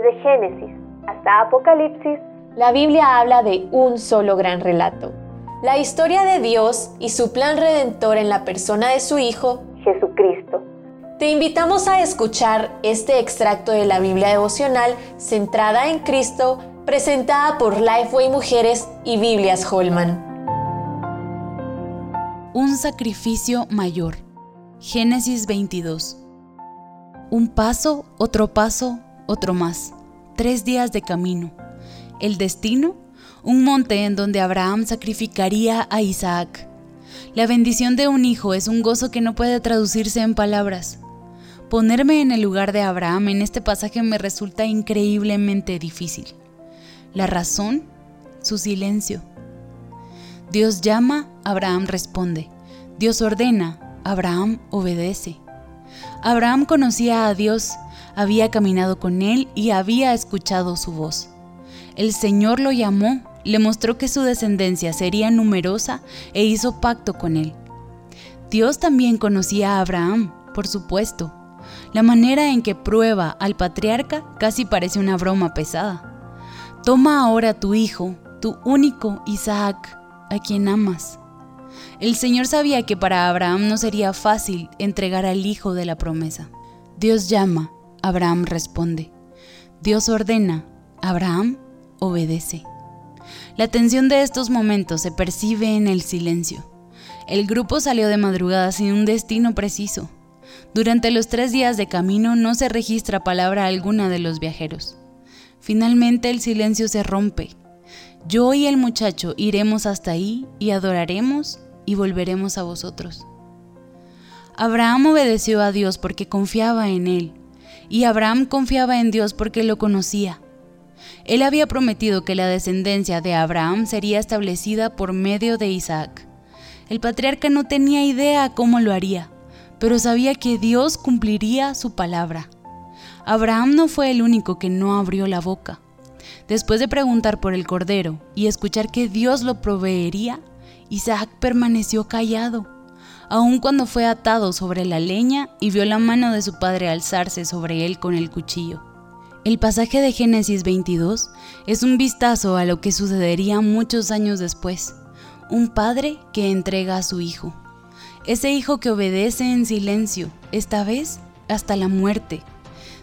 Desde Génesis hasta Apocalipsis, la Biblia habla de un solo gran relato. La historia de Dios y su plan redentor en la persona de su Hijo, Jesucristo. Te invitamos a escuchar este extracto de la Biblia devocional centrada en Cristo, presentada por Lifeway Mujeres y Biblias Holman. Un sacrificio mayor. Génesis 22. Un paso, otro paso, otro más. Tres días de camino. El destino, un monte en donde Abraham sacrificaría a Isaac. La bendición de un hijo es un gozo que no puede traducirse en palabras. Ponerme en el lugar de Abraham en este pasaje me resulta increíblemente difícil. La razón, su silencio. Dios llama, Abraham responde. Dios ordena, Abraham obedece. Abraham conocía a Dios, había caminado con él y había escuchado su voz. El Señor lo llamó, le mostró que su descendencia sería numerosa e hizo pacto con él. Dios también conocía a Abraham, por supuesto, la manera en que prueba al patriarca casi parece una broma pesada. Toma ahora tu hijo, tu único Isaac, a quien amas. El Señor sabía que para Abraham no sería fácil entregar al hijo de la promesa. Dios llama, Abraham responde. Dios ordena, Abraham obedece. La tensión de estos momentos se percibe en el silencio. El grupo salió de madrugada sin un destino preciso. Durante los tres días de camino no se registra palabra alguna de los viajeros. Finalmente el silencio se rompe. Yo y el muchacho iremos hasta ahí y adoraremos y volveremos a vosotros. Abraham obedeció a Dios porque confiaba en él, y Abraham confiaba en Dios porque lo conocía. Él había prometido que la descendencia de Abraham sería establecida por medio de Isaac. El patriarca no tenía idea cómo lo haría pero sabía que Dios cumpliría su palabra. Abraham no fue el único que no abrió la boca. Después de preguntar por el cordero y escuchar que Dios lo proveería, Isaac permaneció callado, aun cuando fue atado sobre la leña y vio la mano de su padre alzarse sobre él con el cuchillo. El pasaje de Génesis 22 es un vistazo a lo que sucedería muchos años después, un padre que entrega a su hijo ese hijo que obedece en silencio, esta vez hasta la muerte.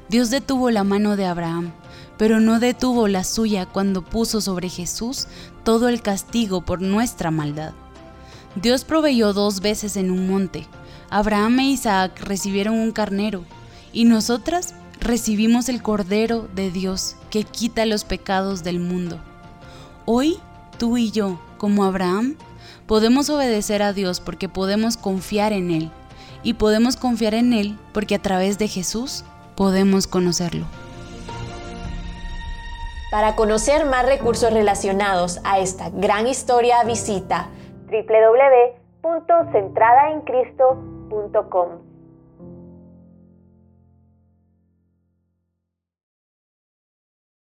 Dios detuvo la mano de Abraham, pero no detuvo la suya cuando puso sobre Jesús todo el castigo por nuestra maldad. Dios proveyó dos veces en un monte. Abraham e Isaac recibieron un carnero, y nosotras recibimos el Cordero de Dios que quita los pecados del mundo. Hoy, tú y yo, como Abraham, Podemos obedecer a Dios porque podemos confiar en Él. Y podemos confiar en Él porque a través de Jesús podemos conocerlo. Para conocer más recursos relacionados a esta gran historia, visita www.centradaencristo.com.